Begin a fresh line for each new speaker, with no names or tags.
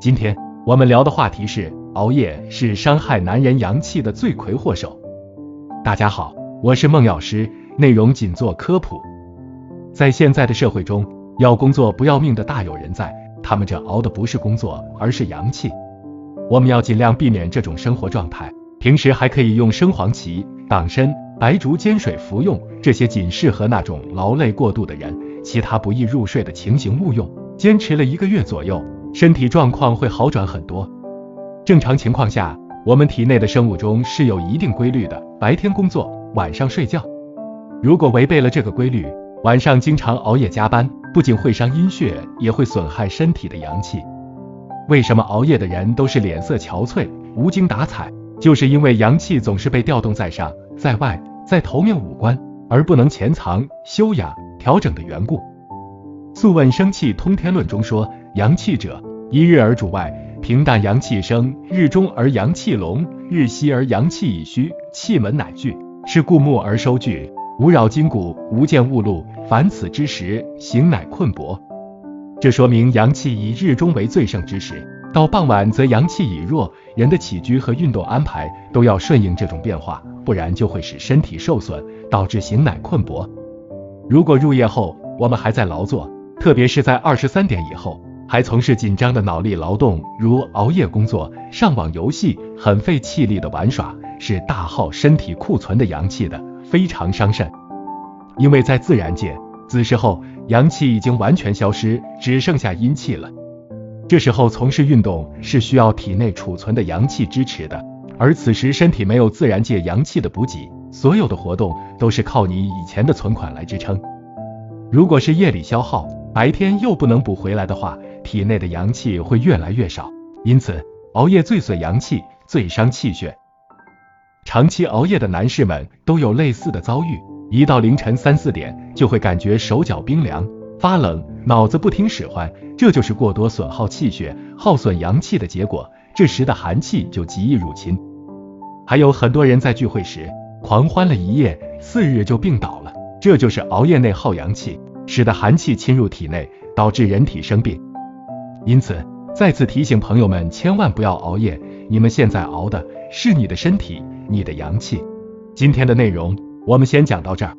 今天我们聊的话题是熬夜是伤害男人阳气的罪魁祸首。大家好，我是孟药师，内容仅做科普。在现在的社会中，要工作不要命的大有人在，他们这熬的不是工作，而是阳气。我们要尽量避免这种生活状态，平时还可以用生黄芪、党参、白术煎水服用，这些仅适合那种劳累过度的人，其他不易入睡的情形勿用。坚持了一个月左右。身体状况会好转很多。正常情况下，我们体内的生物钟是有一定规律的，白天工作，晚上睡觉。如果违背了这个规律，晚上经常熬夜加班，不仅会伤阴血，也会损害身体的阳气。为什么熬夜的人都是脸色憔悴、无精打采？就是因为阳气总是被调动在上、在外、在头面五官，而不能潜藏、修养、调整的缘故。《素问·生气通天论》中说。阳气者，一日而主外，平淡阳气生，日中而阳气隆，日西而阳气已虚，气门乃聚，是故木而收聚，无扰筋骨，无见物路。凡此之时，形乃困薄。这说明阳气以日中为最盛之时，到傍晚则阳气已弱。人的起居和运动安排都要顺应这种变化，不然就会使身体受损，导致形乃困薄。如果入夜后我们还在劳作，特别是在二十三点以后。还从事紧张的脑力劳动，如熬夜工作、上网游戏、很费气力的玩耍，是大耗身体库存的阳气的，非常伤肾。因为在自然界，子时候阳气已经完全消失，只剩下阴气了。这时候从事运动是需要体内储存的阳气支持的，而此时身体没有自然界阳气的补给，所有的活动都是靠你以前的存款来支撑。如果是夜里消耗，白天又不能补回来的话，体内的阳气会越来越少，因此熬夜最损阳气，最伤气血。长期熬夜的男士们都有类似的遭遇，一到凌晨三四点就会感觉手脚冰凉、发冷，脑子不听使唤，这就是过多损耗气血、耗损阳气的结果。这时的寒气就极易入侵。还有很多人在聚会时狂欢了一夜，次日就病倒了，这就是熬夜内耗阳气，使得寒气侵入体内，导致人体生病。因此，再次提醒朋友们，千万不要熬夜。你们现在熬的是你的身体，你的阳气。今天的内容我们先讲到这儿。